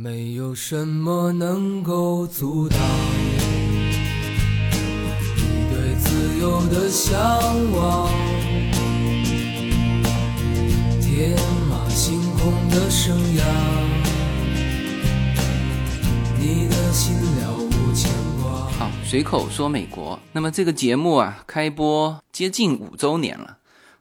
没有什么能够阻挡你对自由的向往，天马行空的生涯，你的心了无牵挂。好，随口说美国。那么这个节目啊，开播接近五周年了。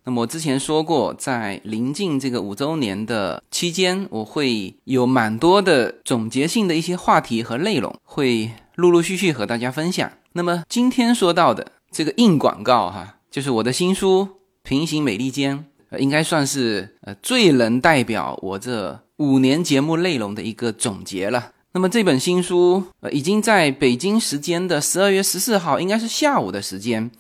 那么我之前说过，在临近这个五周年的期间，我会有蛮多的总结性的一些话题和内容，会陆陆续续和大家分享。那么今天说到的这个硬广告哈，就是我的新书《平行美利坚》，应该算是呃最能代表我这五年节目内容的一个总结了。那么这本新书呃已经在北京时间的十二月十四号，应该是下午的时间。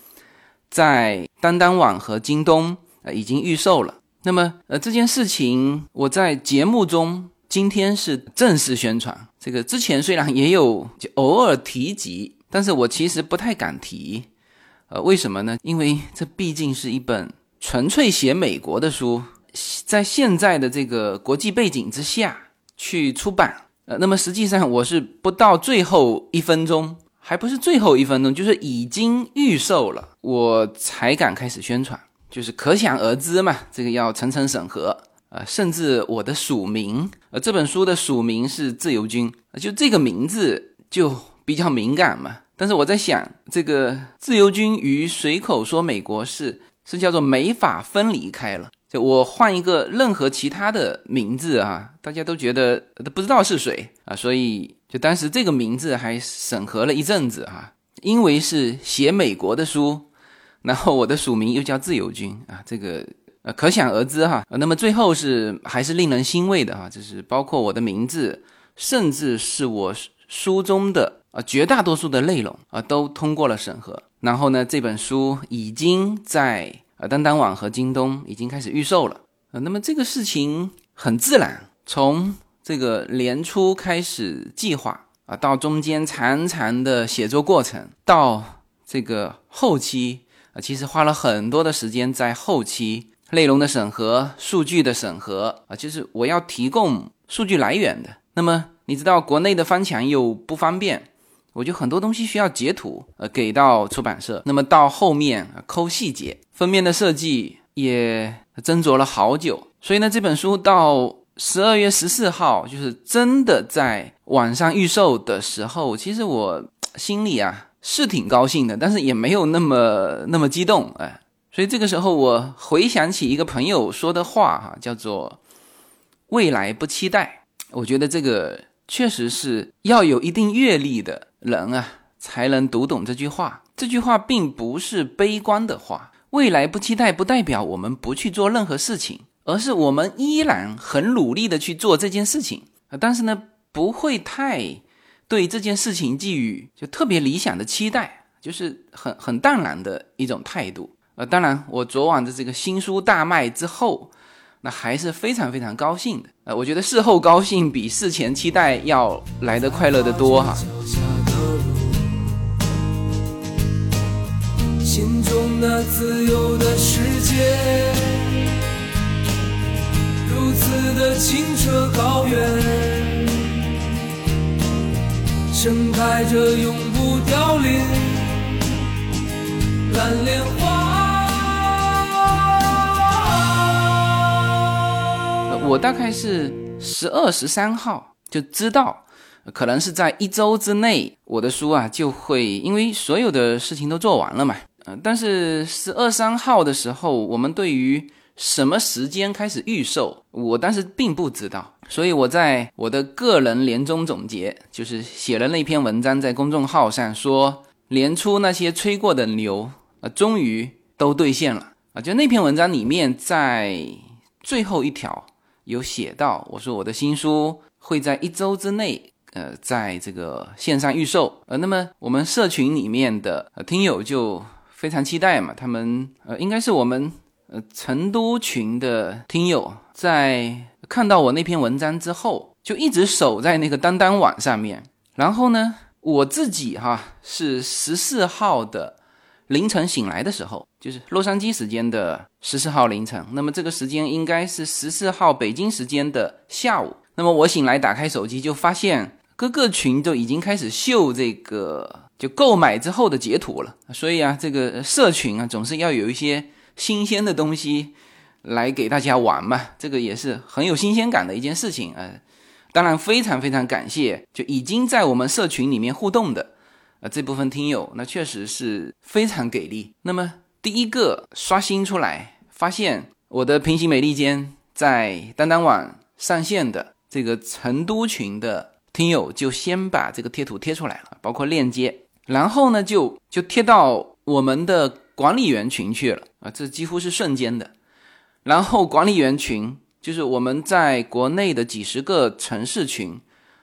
在当当网和京东呃已经预售了。那么呃这件事情我在节目中今天是正式宣传。这个之前虽然也有偶尔提及，但是我其实不太敢提。呃为什么呢？因为这毕竟是一本纯粹写美国的书，在现在的这个国际背景之下去出版。呃那么实际上我是不到最后一分钟。还不是最后一分钟，就是已经预售了，我才敢开始宣传，就是可想而知嘛，这个要层层审核啊，甚至我的署名，呃，这本书的署名是自由军，就这个名字就比较敏感嘛。但是我在想，这个自由军与随口说美国是是叫做没法分离开了，就我换一个任何其他的名字啊，大家都觉得都不知道是谁啊，所以。就当时这个名字还审核了一阵子哈，因为是写美国的书，然后我的署名又叫自由军啊，这个呃可想而知哈。那么最后是还是令人欣慰的哈，就是包括我的名字，甚至是我书中的啊绝大多数的内容啊都通过了审核。然后呢，这本书已经在呃当当网和京东已经开始预售了啊。那么这个事情很自然，从。这个年初开始计划啊，到中间长长的写作过程，到这个后期啊，其实花了很多的时间在后期内容的审核、数据的审核啊，就是我要提供数据来源的。那么你知道国内的翻墙又不方便，我就很多东西需要截图呃给到出版社。那么到后面抠细节，封面的设计也斟酌了好久。所以呢，这本书到。十二月十四号，就是真的在网上预售的时候，其实我心里啊是挺高兴的，但是也没有那么那么激动哎。所以这个时候，我回想起一个朋友说的话哈，叫做“未来不期待”。我觉得这个确实是要有一定阅历的人啊，才能读懂这句话。这句话并不是悲观的话，“未来不期待”不代表我们不去做任何事情。而是我们依然很努力的去做这件事情，但是呢，不会太对这件事情寄予就特别理想的期待，就是很很淡然的一种态度。呃，当然，我昨晚的这个新书大卖之后，那还是非常非常高兴的。呃，我觉得事后高兴比事前期待要来的快乐的多哈。心中那自由的世界。如此的清澈高远，盛开着永不凋零蓝莲花。我大概是十二十三号就知道，可能是在一周之内，我的书啊就会，因为所有的事情都做完了嘛。嗯，但是十二三号的时候，我们对于什么时间开始预售？我当时并不知道，所以我在我的个人年终总结，就是写了那篇文章在公众号上，说年初那些吹过的牛啊，终于都兑现了啊！就那篇文章里面，在最后一条有写到，我说我的新书会在一周之内，呃，在这个线上预售。呃，那么我们社群里面的听友就非常期待嘛，他们呃，应该是我们。呃，成都群的听友在看到我那篇文章之后，就一直守在那个当当网上面。然后呢，我自己哈是十四号的凌晨醒来的时候，就是洛杉矶时间的十四号凌晨。那么这个时间应该是十四号北京时间的下午。那么我醒来打开手机，就发现各个群都已经开始秀这个就购买之后的截图了。所以啊，这个社群啊，总是要有一些新鲜的东西来给大家玩嘛，这个也是很有新鲜感的一件事情啊。当然，非常非常感谢就已经在我们社群里面互动的啊这部分听友，那确实是非常给力。那么第一个刷新出来，发现我的平行美利坚在当当网上线的这个成都群的听友，就先把这个贴图贴出来了，包括链接，然后呢就就贴到我们的管理员群去了啊，这几乎是瞬间的。然后管理员群。就是我们在国内的几十个城市群，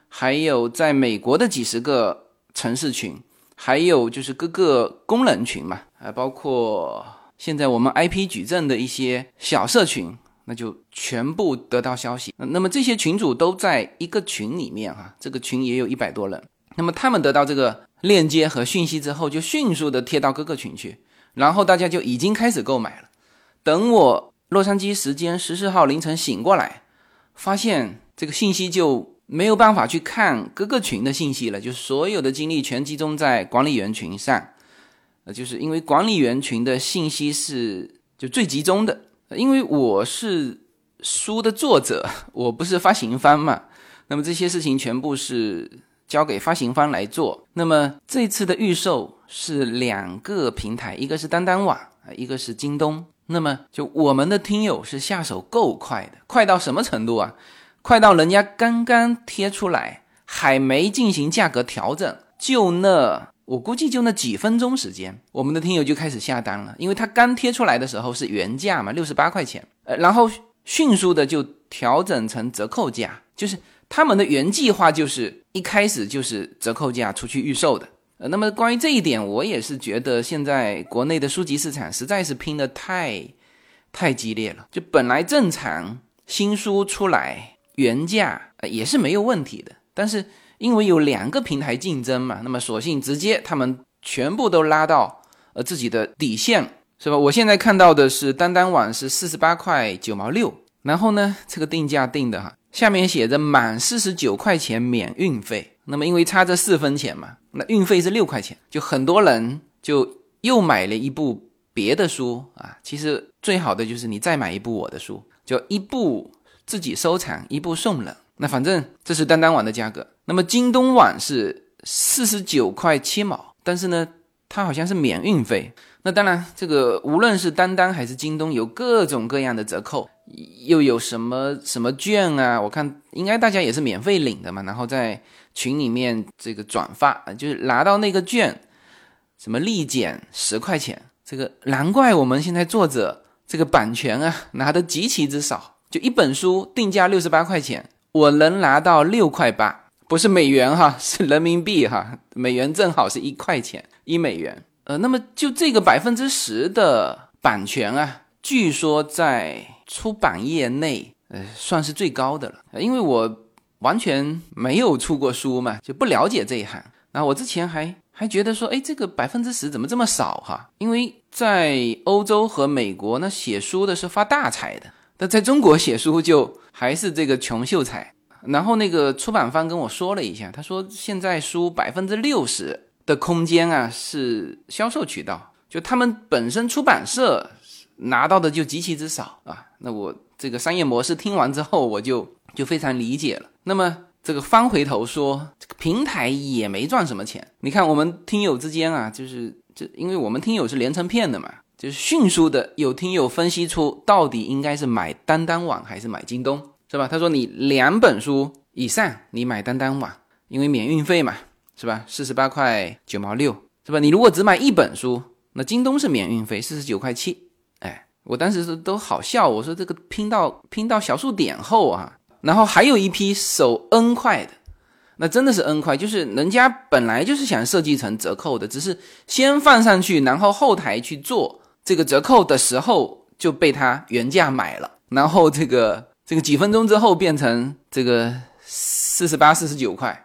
还有在美国的几十个城市群，还有就是各个功能群嘛，还包括现在我们 IP 矩阵的一些小社群，那就全部得到消息。那么这些群主都在一个群里面哈，这个群也有一百多人。那么他们得到这个链接和讯息之后，就迅速的贴到各个群去，然后大家就已经开始购买了。等我。洛杉矶时间十四号凌晨醒过来，发现这个信息就没有办法去看各个群的信息了，就所有的精力全集中在管理员群上，呃，就是因为管理员群的信息是就最集中的，因为我是书的作者，我不是发行方嘛，那么这些事情全部是交给发行方来做。那么这次的预售是两个平台，一个是当当网啊，一个是京东。那么，就我们的听友是下手够快的，快到什么程度啊？快到人家刚刚贴出来，还没进行价格调整，就那我估计就那几分钟时间，我们的听友就开始下单了，因为他刚贴出来的时候是原价嘛，六十八块钱，呃，然后迅速的就调整成折扣价，就是他们的原计划就是一开始就是折扣价出去预售的。呃，那么关于这一点，我也是觉得现在国内的书籍市场实在是拼的太，太激烈了。就本来正常新书出来原价呃也是没有问题的，但是因为有两个平台竞争嘛，那么索性直接他们全部都拉到呃自己的底线，是吧？我现在看到的是当当网是四十八块九毛六，然后呢这个定价定的哈，下面写着满四十九块钱免运费。那么因为差这四分钱嘛，那运费是六块钱，就很多人就又买了一部别的书啊。其实最好的就是你再买一部我的书，就一部自己收藏，一部送人。那反正这是当当网的价格。那么京东网是四十九块七毛，但是呢，它好像是免运费。那当然，这个无论是当当还是京东，有各种各样的折扣，又有什么什么券啊？我看应该大家也是免费领的嘛，然后在。群里面这个转发就是拿到那个券，什么立减十块钱，这个难怪我们现在作者这个版权啊拿的极其之少，就一本书定价六十八块钱，我能拿到六块八，不是美元哈，是人民币哈，美元正好是一块钱一美元，呃，那么就这个百分之十的版权啊，据说在出版业内呃算是最高的了，因为我。完全没有出过书嘛，就不了解这一行。那我之前还还觉得说，哎，这个百分之十怎么这么少哈？因为在欧洲和美国，那写书的是发大财的，但在中国写书就还是这个穷秀才。然后那个出版方跟我说了一下，他说现在书百分之六十的空间啊是销售渠道，就他们本身出版社拿到的就极其之少啊。那我这个商业模式听完之后，我就。就非常理解了。那么这个翻回头说，这个平台也没赚什么钱。你看我们听友之间啊，就是这，因为我们听友是连成片的嘛，就是迅速的有听友分析出到底应该是买当当网还是买京东，是吧？他说你两本书以上你买当当网，因为免运费嘛，是吧？四十八块九毛六，是吧？你如果只买一本书，那京东是免运费四十九块七。哎，我当时是都好笑，我说这个拼到拼到小数点后啊。然后还有一批手 N 块的，那真的是 N 块，就是人家本来就是想设计成折扣的，只是先放上去，然后后台去做这个折扣的时候就被他原价买了，然后这个这个几分钟之后变成这个四十八、四十九块，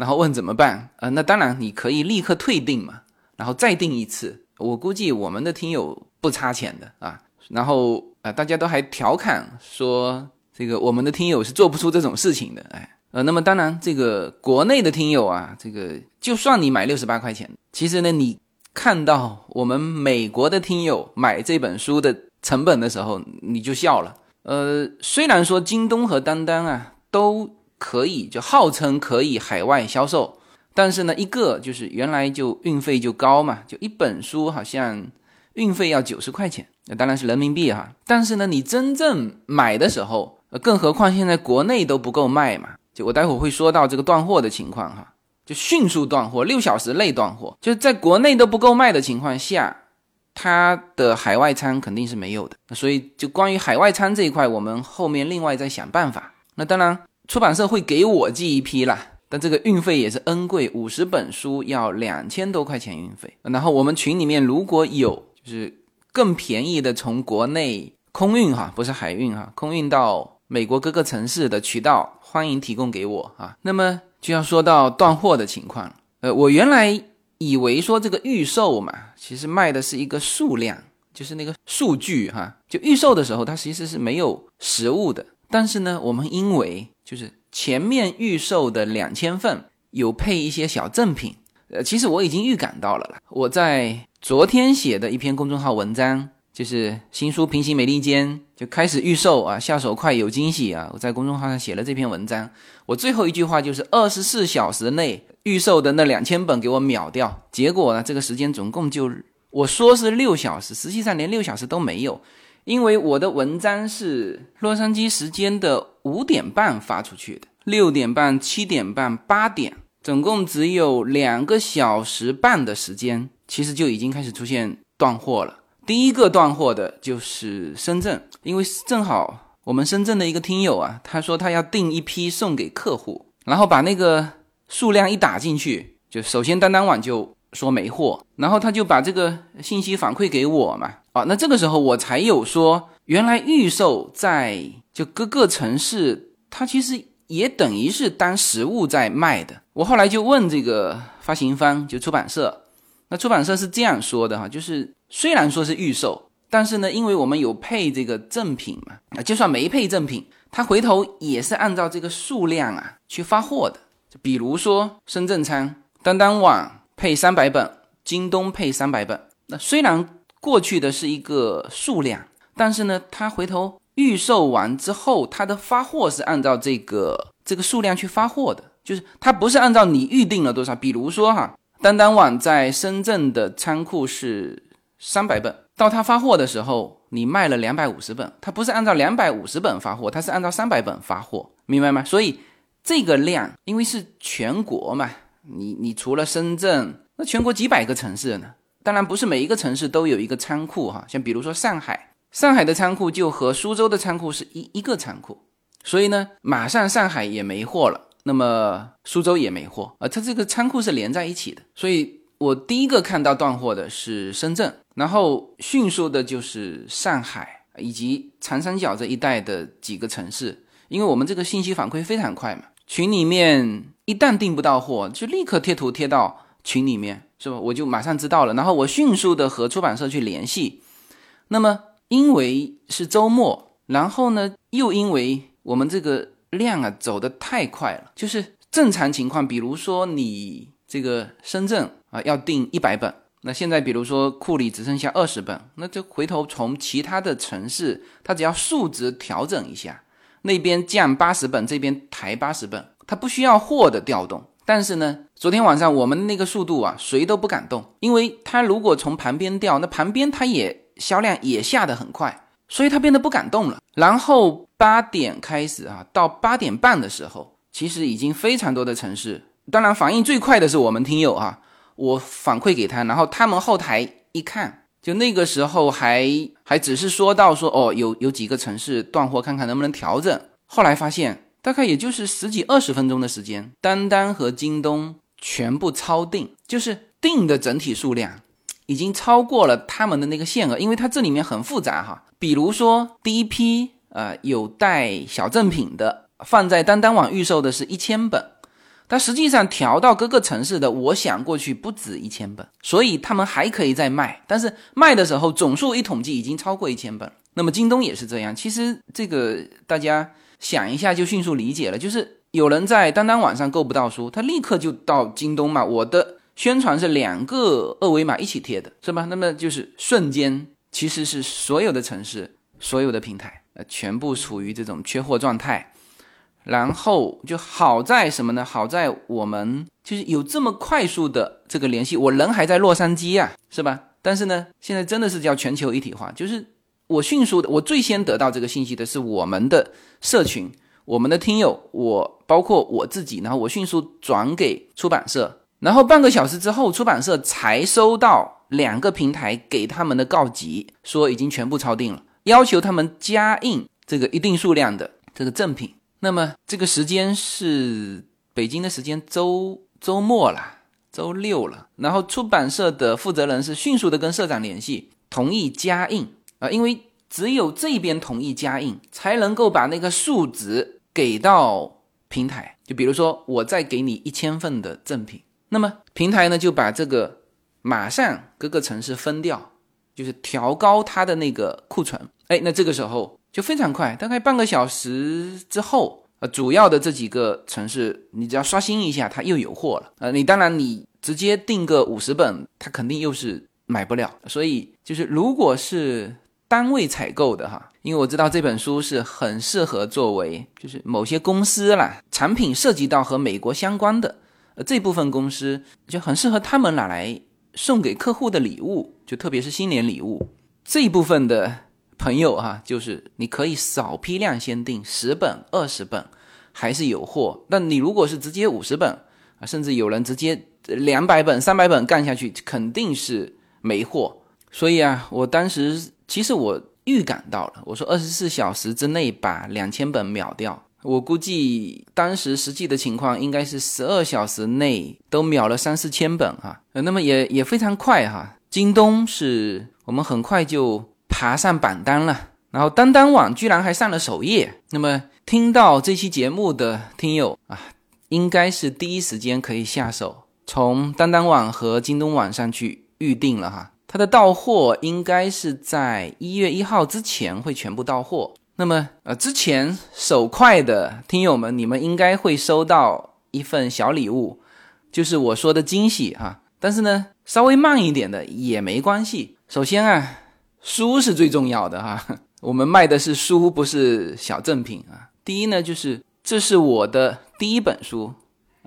然后问怎么办啊？那当然你可以立刻退订嘛，然后再订一次。我估计我们的听友不差钱的啊，然后啊大家都还调侃说。这个我们的听友是做不出这种事情的，哎，呃，那么当然，这个国内的听友啊，这个就算你买六十八块钱，其实呢，你看到我们美国的听友买这本书的成本的时候，你就笑了。呃，虽然说京东和当当啊都可以，就号称可以海外销售，但是呢，一个就是原来就运费就高嘛，就一本书好像运费要九十块钱，那当然是人民币哈。但是呢，你真正买的时候，更何况现在国内都不够卖嘛，就我待会会说到这个断货的情况哈，就迅速断货，六小时内断货，就是在国内都不够卖的情况下，它的海外仓肯定是没有的。所以就关于海外仓这一块，我们后面另外再想办法。那当然，出版社会给我寄一批啦，但这个运费也是 N 贵，五十本书要两千多块钱运费。然后我们群里面如果有就是更便宜的从国内空运哈，不是海运哈，空运到。美国各个城市的渠道欢迎提供给我啊。那么就要说到断货的情况呃，我原来以为说这个预售嘛，其实卖的是一个数量，就是那个数据哈。就预售的时候，它其实是没有实物的。但是呢，我们因为就是前面预售的两千份有配一些小赠品，呃，其实我已经预感到了了。我在昨天写的一篇公众号文章。就是新书《平行美利坚》就开始预售啊，下手快有惊喜啊！我在公众号上写了这篇文章，我最后一句话就是二十四小时内预售的那两千本给我秒掉。结果呢，这个时间总共就我说是六小时，实际上连六小时都没有，因为我的文章是洛杉矶时间的五点半发出去的，六点半、七点半、八点，总共只有两个小时半的时间，其实就已经开始出现断货了。第一个断货的就是深圳，因为正好我们深圳的一个听友啊，他说他要订一批送给客户，然后把那个数量一打进去，就首先当当网就说没货，然后他就把这个信息反馈给我嘛，那这个时候我才有说，原来预售在就各个城市，它其实也等于是当实物在卖的。我后来就问这个发行方，就出版社。那出版社是这样说的哈，就是虽然说是预售，但是呢，因为我们有配这个赠品嘛，啊，就算没配赠品，他回头也是按照这个数量啊去发货的。就比如说深圳仓，当当网配三百本，京东配三百本。那虽然过去的是一个数量，但是呢，他回头预售完之后，他的发货是按照这个这个数量去发货的，就是他不是按照你预定了多少，比如说哈。当当网在深圳的仓库是三百本，到他发货的时候，你卖了两百五十本，他不是按照两百五十本发货，他是按照三百本发货，明白吗？所以这个量，因为是全国嘛，你你除了深圳，那全国几百个城市呢？当然不是每一个城市都有一个仓库哈，像比如说上海，上海的仓库就和苏州的仓库是一一个仓库，所以呢，马上上海也没货了。那么苏州也没货啊，它这个仓库是连在一起的，所以我第一个看到断货的是深圳，然后迅速的就是上海以及长三角这一带的几个城市，因为我们这个信息反馈非常快嘛，群里面一旦订不到货，就立刻贴图贴到群里面，是吧？我就马上知道了，然后我迅速的和出版社去联系。那么因为是周末，然后呢，又因为我们这个。量啊走得太快了，就是正常情况，比如说你这个深圳啊要订一百本，那现在比如说库里只剩下二十本，那就回头从其他的城市，它只要数值调整一下，那边降八十本，这边抬八十本，它不需要货的调动。但是呢，昨天晚上我们那个速度啊，谁都不敢动，因为它如果从旁边调，那旁边它也销量也下得很快。所以它变得不敢动了。然后八点开始啊，到八点半的时候，其实已经非常多的城市，当然反应最快的是我们听友啊，我反馈给他，然后他们后台一看，就那个时候还还只是说到说哦，有有几个城市断货，看看能不能调整。后来发现大概也就是十几二十分钟的时间，单单和京东全部超定，就是定的整体数量。已经超过了他们的那个限额，因为它这里面很复杂哈。比如说第一批呃有带小赠品的，放在当当网预售的是一千本，但实际上调到各个城市的，我想过去不止一千本，所以他们还可以再卖。但是卖的时候总数一统计已经超过一千本。那么京东也是这样。其实这个大家想一下就迅速理解了，就是有人在当当网上购不到书，他立刻就到京东嘛。我的宣传是两个二维码一起贴的，是吧？那么就是瞬间，其实是所有的城市、所有的平台，呃，全部处于这种缺货状态。然后就好在什么呢？好在我们就是有这么快速的这个联系，我人还在洛杉矶呀，是吧？但是呢，现在真的是叫全球一体化，就是。我迅速的，我最先得到这个信息的是我们的社群，我们的听友，我包括我自己，然后我迅速转给出版社，然后半个小时之后，出版社才收到两个平台给他们的告急，说已经全部抄定了，要求他们加印这个一定数量的这个赠品。那么这个时间是北京的时间周周末了，周六了，然后出版社的负责人是迅速的跟社长联系，同意加印。啊，因为只有这边同意加印，才能够把那个数值给到平台。就比如说，我再给你一千份的赠品，那么平台呢就把这个马上各个城市分掉，就是调高它的那个库存。哎，那这个时候就非常快，大概半个小时之后，呃，主要的这几个城市，你只要刷新一下，它又有货了。呃，你当然你直接订个五十本，它肯定又是买不了。所以就是如果是单位采购的哈，因为我知道这本书是很适合作为就是某些公司啦，产品涉及到和美国相关的，呃这部分公司就很适合他们拿来送给客户的礼物，就特别是新年礼物这一部分的朋友哈，就是你可以少批量先订十本、二十本，还是有货。但你如果是直接五十本啊，甚至有人直接两百本、三百本干下去，肯定是没货。所以啊，我当时。其实我预感到了，我说二十四小时之内把两千本秒掉，我估计当时实际的情况应该是十二小时内都秒了三四千本哈，呃，那么也也非常快哈。京东是我们很快就爬上榜单了，然后当当网居然还上了首页。那么听到这期节目的听友啊，应该是第一时间可以下手，从当当网和京东网上去预定了哈。它的到货应该是在一月一号之前会全部到货。那么，呃，之前手快的听友们，你们应该会收到一份小礼物，就是我说的惊喜哈。但是呢，稍微慢一点的也没关系。首先啊，书是最重要的哈，我们卖的是书，不是小赠品啊。第一呢，就是这是我的第一本书，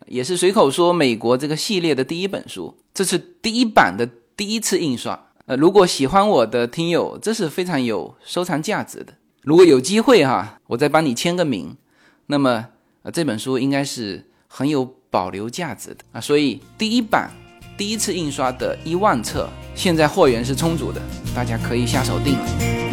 也是随口说美国这个系列的第一本书，这是第一版的。第一次印刷，呃，如果喜欢我的听友，这是非常有收藏价值的。如果有机会哈，我再帮你签个名，那么这本书应该是很有保留价值的啊。所以第一版第一次印刷的一万册，现在货源是充足的，大家可以下手订了。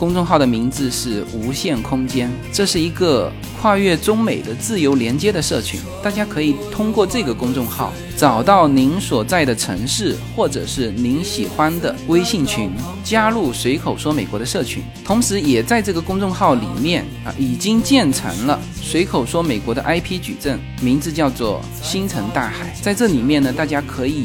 公众号的名字是无限空间，这是一个跨越中美的自由连接的社群。大家可以通过这个公众号找到您所在的城市或者是您喜欢的微信群，加入随口说美国的社群。同时，也在这个公众号里面啊，已经建成了随口说美国的 IP 矩阵，名字叫做星辰大海。在这里面呢，大家可以。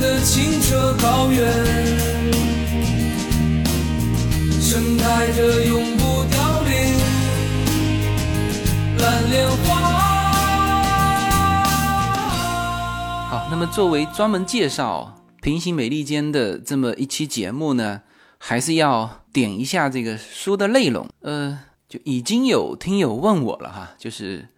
的清澈高原，盛开着永不凋零蓝莲花。好，那么作为专门介绍平行美利坚的这么一期节目呢，还是要点一下这个书的内容。呃，就已经有听友问我了哈，就是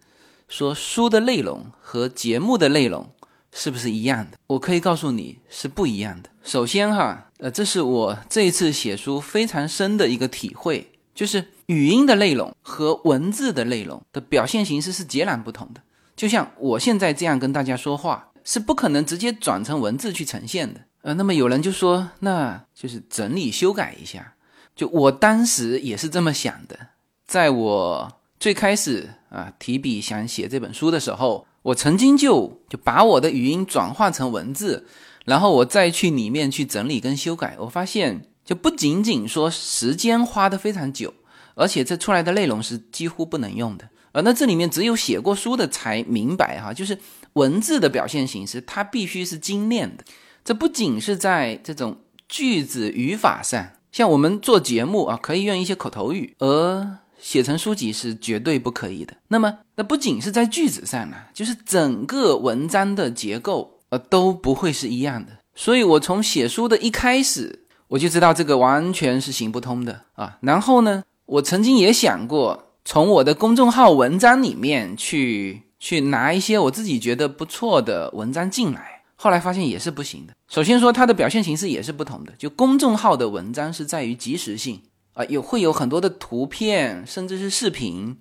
说书的内容和节目的内容。是不是一样的？我可以告诉你是不一样的。首先哈，呃，这是我这一次写书非常深的一个体会，就是语音的内容和文字的内容的表现形式是截然不同的。就像我现在这样跟大家说话，是不可能直接转成文字去呈现的。呃，那么有人就说，那就是整理修改一下。就我当时也是这么想的，在我最开始啊提笔想写这本书的时候，我曾经就就把我的语音转化成文字，然后我再去里面去整理跟修改。我发现，就不仅仅说时间花的非常久，而且这出来的内容是几乎不能用的。呃，那这里面只有写过书的才明白哈，就是文字的表现形式，它必须是精炼的。这不仅是在这种句子语法上，像我们做节目啊，可以用一些口头语，而写成书籍是绝对不可以的。那么，那不仅是在句子上呢，就是整个文章的结构，呃，都不会是一样的。所以我从写书的一开始，我就知道这个完全是行不通的啊。然后呢，我曾经也想过。从我的公众号文章里面去去拿一些我自己觉得不错的文章进来，后来发现也是不行的。首先说它的表现形式也是不同的，就公众号的文章是在于即时性啊，有会有很多的图片，甚至是视频。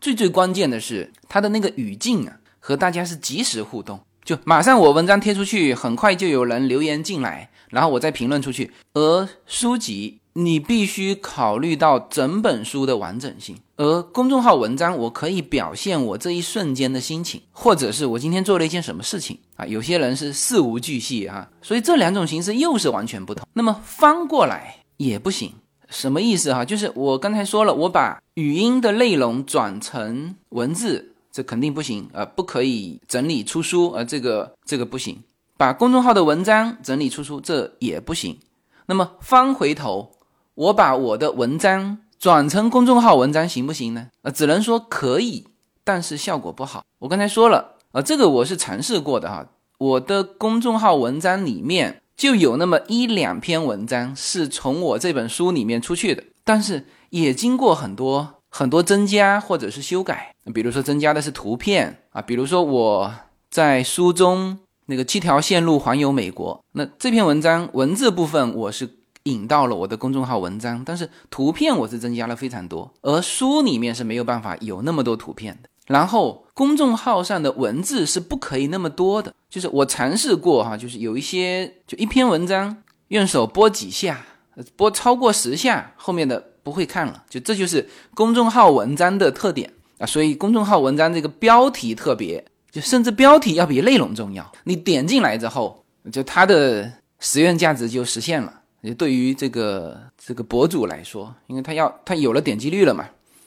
最最关键的是它的那个语境啊，和大家是即时互动，就马上我文章贴出去，很快就有人留言进来，然后我再评论出去。而书籍。你必须考虑到整本书的完整性，而公众号文章，我可以表现我这一瞬间的心情，或者是我今天做了一件什么事情啊。有些人是事无巨细哈，所以这两种形式又是完全不同。那么翻过来也不行，什么意思哈？就是我刚才说了，我把语音的内容转成文字，这肯定不行啊，不可以整理出书啊，这个这个不行。把公众号的文章整理出书，这也不行。那么翻回头。我把我的文章转成公众号文章行不行呢？呃，只能说可以，但是效果不好。我刚才说了，呃，这个我是尝试过的哈。我的公众号文章里面就有那么一两篇文章是从我这本书里面出去的，但是也经过很多很多增加或者是修改。比如说增加的是图片啊，比如说我在书中那个七条线路环游美国，那这篇文章文字部分我是。引到了我的公众号文章，但是图片我是增加了非常多，而书里面是没有办法有那么多图片的。然后公众号上的文字是不可以那么多的，就是我尝试过哈，就是有一些就一篇文章用手拨几下，拨超过十下，后面的不会看了，就这就是公众号文章的特点啊。所以公众号文章这个标题特别，就甚至标题要比内容重要。你点进来之后，就它的实用价值就实现了。就对于这个这个博主来说，因为他要他有了点击率了嘛。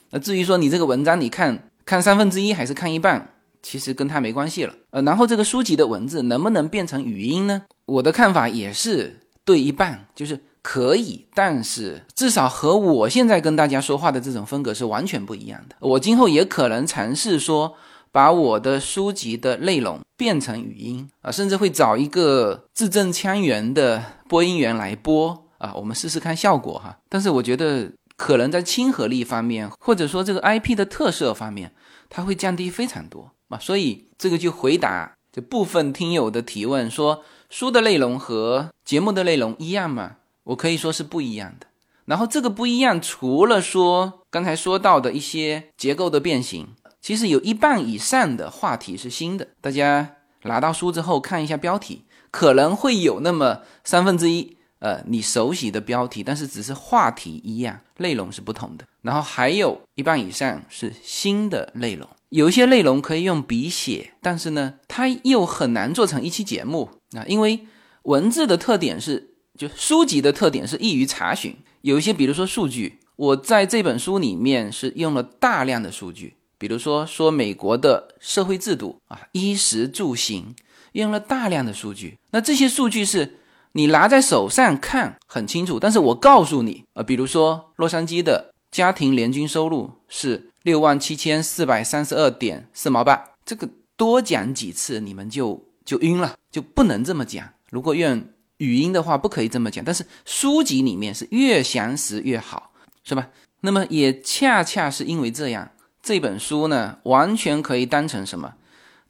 那至于说你这个文章，你看看三分之一还是看一半，其实跟他没关系了。呃，然后这个书籍的文字能不能变成语音呢？我的看法也是对一半，就是可以，但是至少和我现在跟大家说话的这种风格是完全不一样的。我今后也可能尝试说。把我的书籍的内容变成语音啊，甚至会找一个字正腔圆的播音员来播啊，我们试试看效果哈。但是我觉得可能在亲和力方面，或者说这个 IP 的特色方面，它会降低非常多啊。所以这个就回答这部分听友的提问，说书的内容和节目的内容一样吗？我可以说是不一样的。然后这个不一样，除了说刚才说到的一些结构的变形。其实有一半以上的话题是新的，大家拿到书之后看一下标题，可能会有那么三分之一，呃，你熟悉的标题，但是只是话题一样，内容是不同的。然后还有一半以上是新的内容，有一些内容可以用笔写，但是呢，它又很难做成一期节目啊，因为文字的特点是，就书籍的特点是易于查询，有一些比如说数据，我在这本书里面是用了大量的数据。比如说说美国的社会制度啊，衣食住行用了大量的数据，那这些数据是你拿在手上看很清楚，但是我告诉你啊，比如说洛杉矶的家庭年均收入是六万七千四百三十二点四毛八，这个多讲几次你们就就晕了，就不能这么讲。如果用语音的话，不可以这么讲，但是书籍里面是越详实越好，是吧？那么也恰恰是因为这样。这本书呢，完全可以当成什么？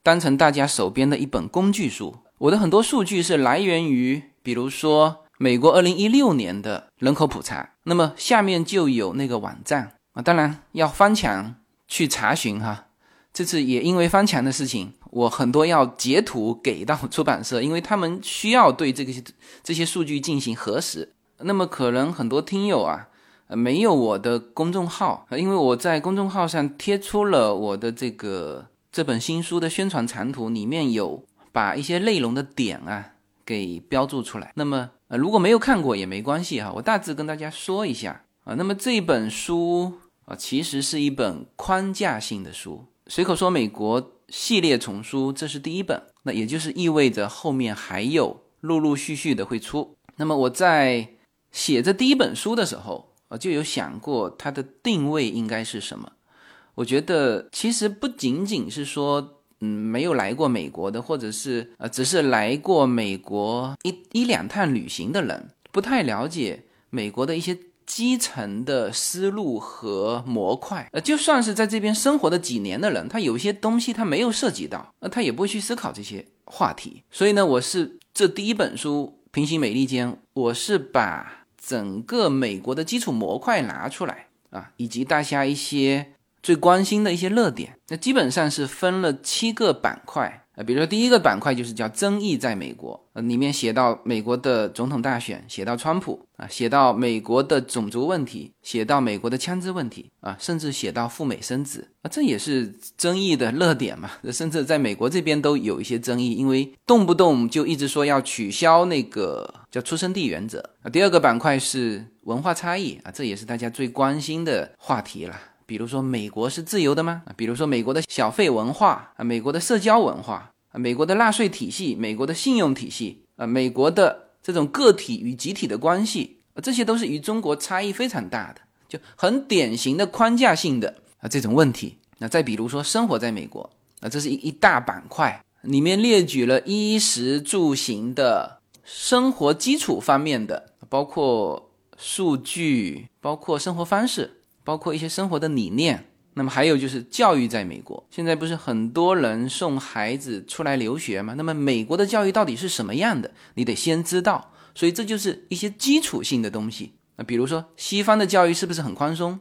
当成大家手边的一本工具书。我的很多数据是来源于，比如说美国二零一六年的人口普查，那么下面就有那个网站啊，当然要翻墙去查询哈。这次也因为翻墙的事情，我很多要截图给到出版社，因为他们需要对这个这些数据进行核实。那么可能很多听友啊，没有我的公众号，因为我在公众号上贴出了我的这个这本新书的宣传长图，里面有把一些内容的点啊给标注出来。那么呃如果没有看过也没关系哈，我大致跟大家说一下啊。那么这本书啊，其实是一本框架性的书。随口说美国系列丛书，这是第一本，那也就是意味着后面还有陆陆续续的会出。那么我在写这第一本书的时候，我就有想过它的定位应该是什么。我觉得其实不仅仅是说，嗯，没有来过美国的，或者是呃，只是来过美国一一两趟旅行的人，不太了解美国的一些。基层的思路和模块，呃，就算是在这边生活的几年的人，他有些东西他没有涉及到，那他也不会去思考这些话题。所以呢，我是这第一本书《平行美利坚》，我是把整个美国的基础模块拿出来啊，以及大家一些最关心的一些热点，那基本上是分了七个板块。呃，比如说第一个板块就是叫争议在美国，呃，里面写到美国的总统大选，写到川普啊，写到美国的种族问题，写到美国的枪支问题啊，甚至写到赴美生子啊，这也是争议的热点嘛。甚至在美国这边都有一些争议，因为动不动就一直说要取消那个叫出生地原则啊。第二个板块是文化差异啊，这也是大家最关心的话题了。比如说，美国是自由的吗？比如说美国的小费文化啊，美国的社交文化啊，美国的纳税体系，美国的信用体系啊，美国的这种个体与集体的关系啊，这些都是与中国差异非常大的，就很典型的框架性的啊这种问题。那再比如说，生活在美国啊，这是一一大板块，里面列举了衣食住行的生活基础方面的，包括数据，包括生活方式。包括一些生活的理念，那么还有就是教育在美国，现在不是很多人送孩子出来留学吗？那么美国的教育到底是什么样的？你得先知道，所以这就是一些基础性的东西啊，比如说西方的教育是不是很宽松？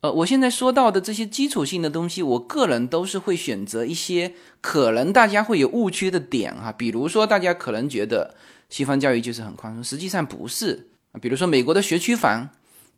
呃，我现在说到的这些基础性的东西，我个人都是会选择一些可能大家会有误区的点哈，比如说大家可能觉得西方教育就是很宽松，实际上不是啊，比如说美国的学区房，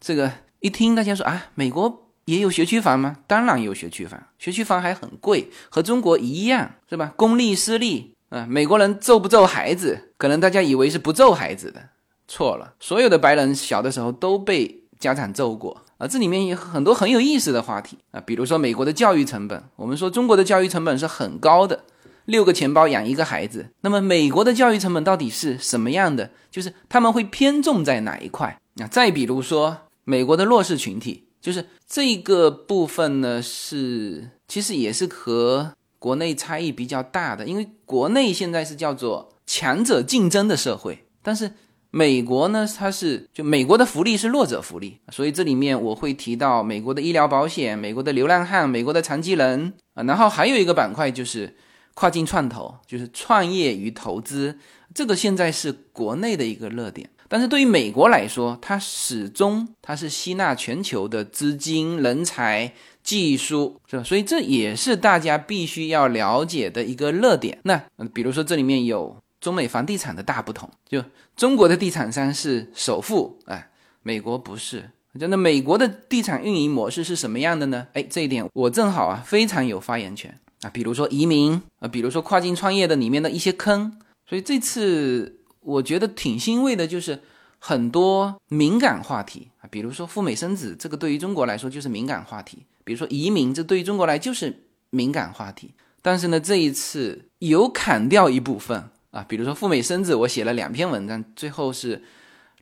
这个。一听大家说啊，美国也有学区房吗？当然有学区房，学区房还很贵，和中国一样，是吧？公立私立啊，美国人揍不揍孩子？可能大家以为是不揍孩子的，错了。所有的白人小的时候都被家长揍过啊。这里面有很多很有意思的话题啊，比如说美国的教育成本，我们说中国的教育成本是很高的，六个钱包养一个孩子。那么美国的教育成本到底是什么样的？就是他们会偏重在哪一块？那再比如说。美国的弱势群体，就是这个部分呢，是其实也是和国内差异比较大的，因为国内现在是叫做强者竞争的社会，但是美国呢，它是就美国的福利是弱者福利，所以这里面我会提到美国的医疗保险、美国的流浪汉、美国的残疾人啊，然后还有一个板块就是跨境创投，就是创业与投资，这个现在是国内的一个热点。但是对于美国来说，它始终它是吸纳全球的资金、人才、技术，是吧？所以这也是大家必须要了解的一个热点。那比如说这里面有中美房地产的大不同，就中国的地产商是首富，哎，美国不是。真的，美国的地产运营模式是什么样的呢？哎，这一点我正好啊，非常有发言权啊。比如说移民啊，比如说跨境创业的里面的一些坑，所以这次。我觉得挺欣慰的，就是很多敏感话题啊，比如说赴美生子，这个对于中国来说就是敏感话题；比如说移民，这对于中国来就是敏感话题。但是呢，这一次有砍掉一部分啊，比如说赴美生子，我写了两篇文章，最后是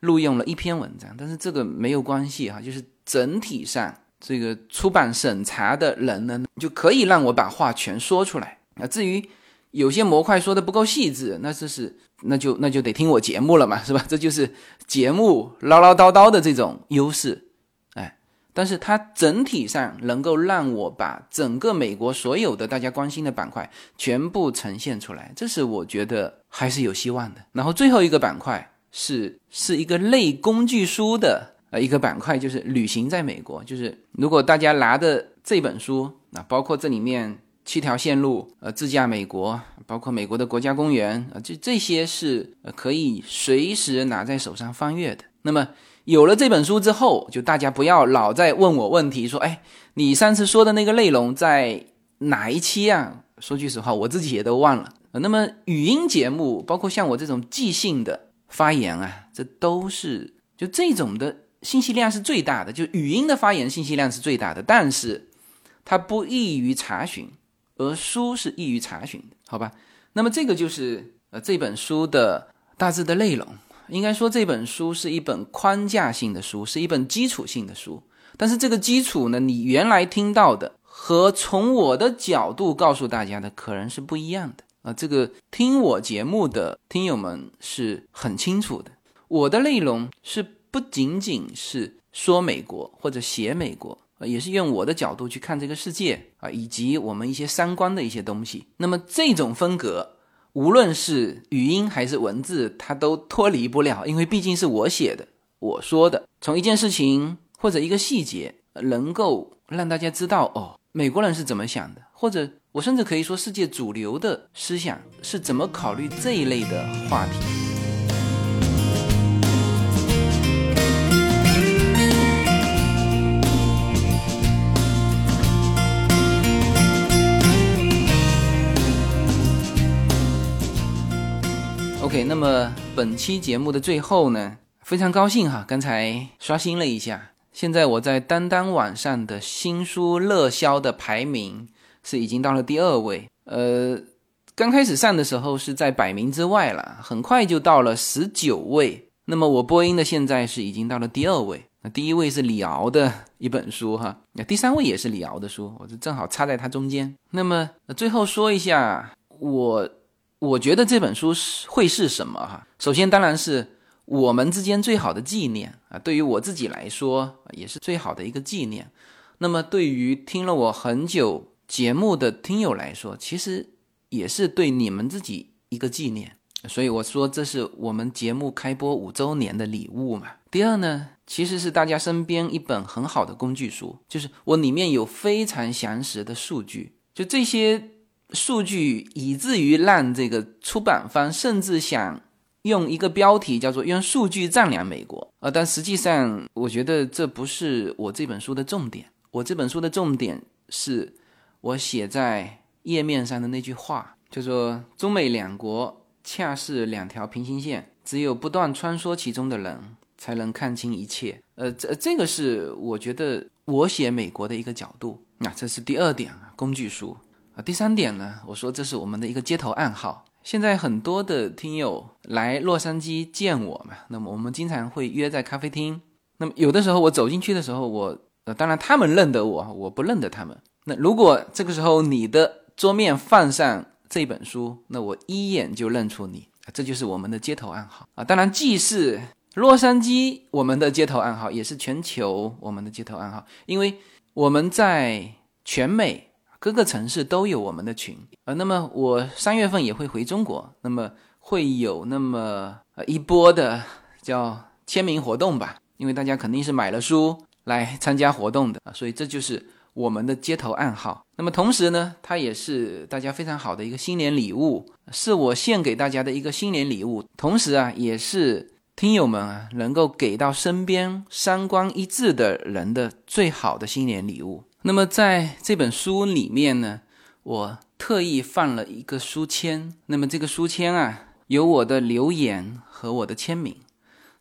录用了一篇文章，但是这个没有关系哈，就是整体上这个出版审查的人呢，就可以让我把话全说出来啊。至于有些模块说的不够细致，那这是。那就那就得听我节目了嘛，是吧？这就是节目唠唠叨叨的这种优势，哎，但是它整体上能够让我把整个美国所有的大家关心的板块全部呈现出来，这是我觉得还是有希望的。然后最后一个板块是是一个类工具书的呃一个板块，就是旅行在美国。就是如果大家拿的这本书，那包括这里面七条线路，呃，自驾美国，包括美国的国家公园啊，这这些是可以随时拿在手上翻阅的。那么。有了这本书之后，就大家不要老在问我问题，说，哎，你上次说的那个内容在哪一期啊？说句实话，我自己也都忘了。那么语音节目，包括像我这种即兴的发言啊，这都是就这种的信息量是最大的，就语音的发言信息量是最大的，但是它不易于查询，而书是易于查询的，好吧？那么这个就是呃这本书的大致的内容。应该说这本书是一本框架性的书，是一本基础性的书。但是这个基础呢，你原来听到的和从我的角度告诉大家的可能是不一样的啊。这个听我节目的听友们是很清楚的。我的内容是不仅仅是说美国或者写美国也是用我的角度去看这个世界啊，以及我们一些三观的一些东西。那么这种风格。无论是语音还是文字，它都脱离不了，因为毕竟是我写的，我说的。从一件事情或者一个细节，能够让大家知道哦，美国人是怎么想的，或者我甚至可以说，世界主流的思想是怎么考虑这一类的话题。那么本期节目的最后呢，非常高兴哈，刚才刷新了一下，现在我在当当网上的新书热销的排名是已经到了第二位，呃，刚开始上的时候是在百名之外了，很快就到了十九位。那么我播音的现在是已经到了第二位，那第一位是李敖的一本书哈，那第三位也是李敖的书，我就正好插在它中间。那么最后说一下我。我觉得这本书是会是什么哈？首先当然是我们之间最好的纪念啊，对于我自己来说也是最好的一个纪念。那么对于听了我很久节目的听友来说，其实也是对你们自己一个纪念。所以我说这是我们节目开播五周年的礼物嘛。第二呢，其实是大家身边一本很好的工具书，就是我里面有非常详实的数据，就这些。数据以至于让这个出版方甚至想用一个标题叫做“用数据丈量美国”啊，但实际上我觉得这不是我这本书的重点。我这本书的重点是我写在页面上的那句话，就说“中美两国恰是两条平行线，只有不断穿梭其中的人才能看清一切”。呃，这这个是我觉得我写美国的一个角度。那这是第二点啊，工具书。啊，第三点呢，我说这是我们的一个街头暗号。现在很多的听友来洛杉矶见我嘛，那么我们经常会约在咖啡厅。那么有的时候我走进去的时候，我呃，当然他们认得我，我不认得他们。那如果这个时候你的桌面放上这本书，那我一眼就认出你，啊这就是我们的街头暗号啊。当然既是洛杉矶我们的街头暗号，也是全球我们的街头暗号，因为我们在全美。各个城市都有我们的群呃，那么我三月份也会回中国，那么会有那么一波的叫签名活动吧，因为大家肯定是买了书来参加活动的啊，所以这就是我们的街头暗号。那么同时呢，它也是大家非常好的一个新年礼物，是我献给大家的一个新年礼物，同时啊，也是听友们啊能够给到身边三观一致的人的最好的新年礼物。那么在这本书里面呢，我特意放了一个书签。那么这个书签啊，有我的留言和我的签名。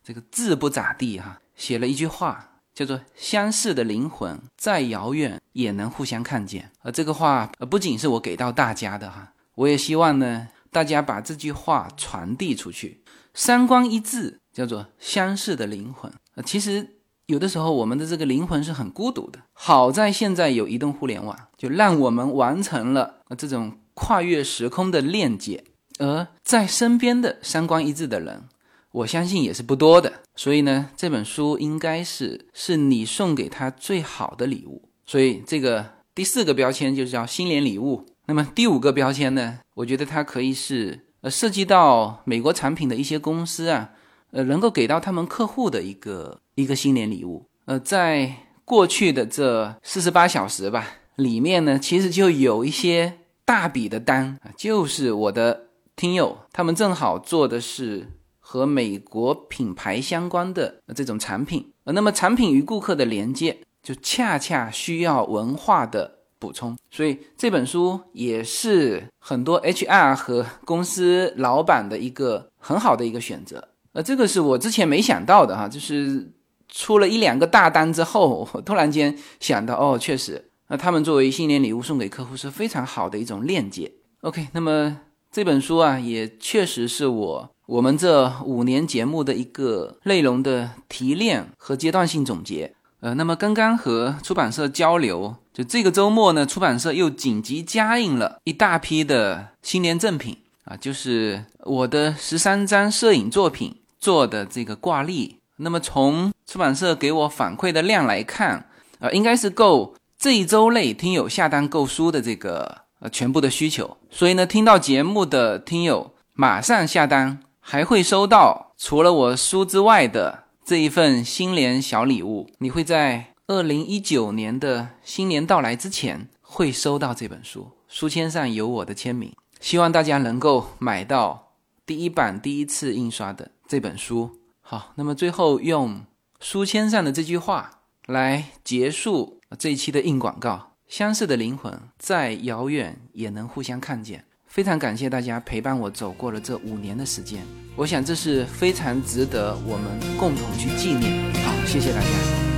这个字不咋地哈，写了一句话，叫做“相似的灵魂再遥远也能互相看见”。而这个话不仅是我给到大家的哈，我也希望呢大家把这句话传递出去。三观一致，叫做相似的灵魂。呃，其实。有的时候，我们的这个灵魂是很孤独的。好在现在有移动互联网，就让我们完成了这种跨越时空的链接。而在身边的三观一致的人，我相信也是不多的。所以呢，这本书应该是是你送给他最好的礼物。所以这个第四个标签就是叫新年礼物。那么第五个标签呢，我觉得它可以是呃涉及到美国产品的一些公司啊，呃能够给到他们客户的一个一个新年礼物。呃，在过去的这四十八小时吧，里面呢，其实就有一些大笔的单，就是我的听友他们正好做的是和美国品牌相关的这种产品，呃，那么产品与顾客的连接就恰恰需要文化的补充，所以这本书也是很多 HR 和公司老板的一个很好的一个选择。呃，这个是我之前没想到的哈，就是。出了一两个大单之后，我 突然间想到，哦，确实，那他们作为新年礼物送给客户是非常好的一种链接。OK，那么这本书啊，也确实是我我们这五年节目的一个内容的提炼和阶段性总结。呃，那么刚刚和出版社交流，就这个周末呢，出版社又紧急加印了一大批的新年赠品啊，就是我的十三张摄影作品做的这个挂历。那么从出版社给我反馈的量来看，呃，应该是够这一周内听友下单购书的这个呃全部的需求。所以呢，听到节目的听友马上下单，还会收到除了我书之外的这一份新年小礼物。你会在二零一九年的新年到来之前会收到这本书，书签上有我的签名。希望大家能够买到第一版第一次印刷的这本书。好，那么最后用书签上的这句话来结束这一期的硬广告：相似的灵魂再遥远也能互相看见。非常感谢大家陪伴我走过了这五年的时间，我想这是非常值得我们共同去纪念。好，谢谢大家。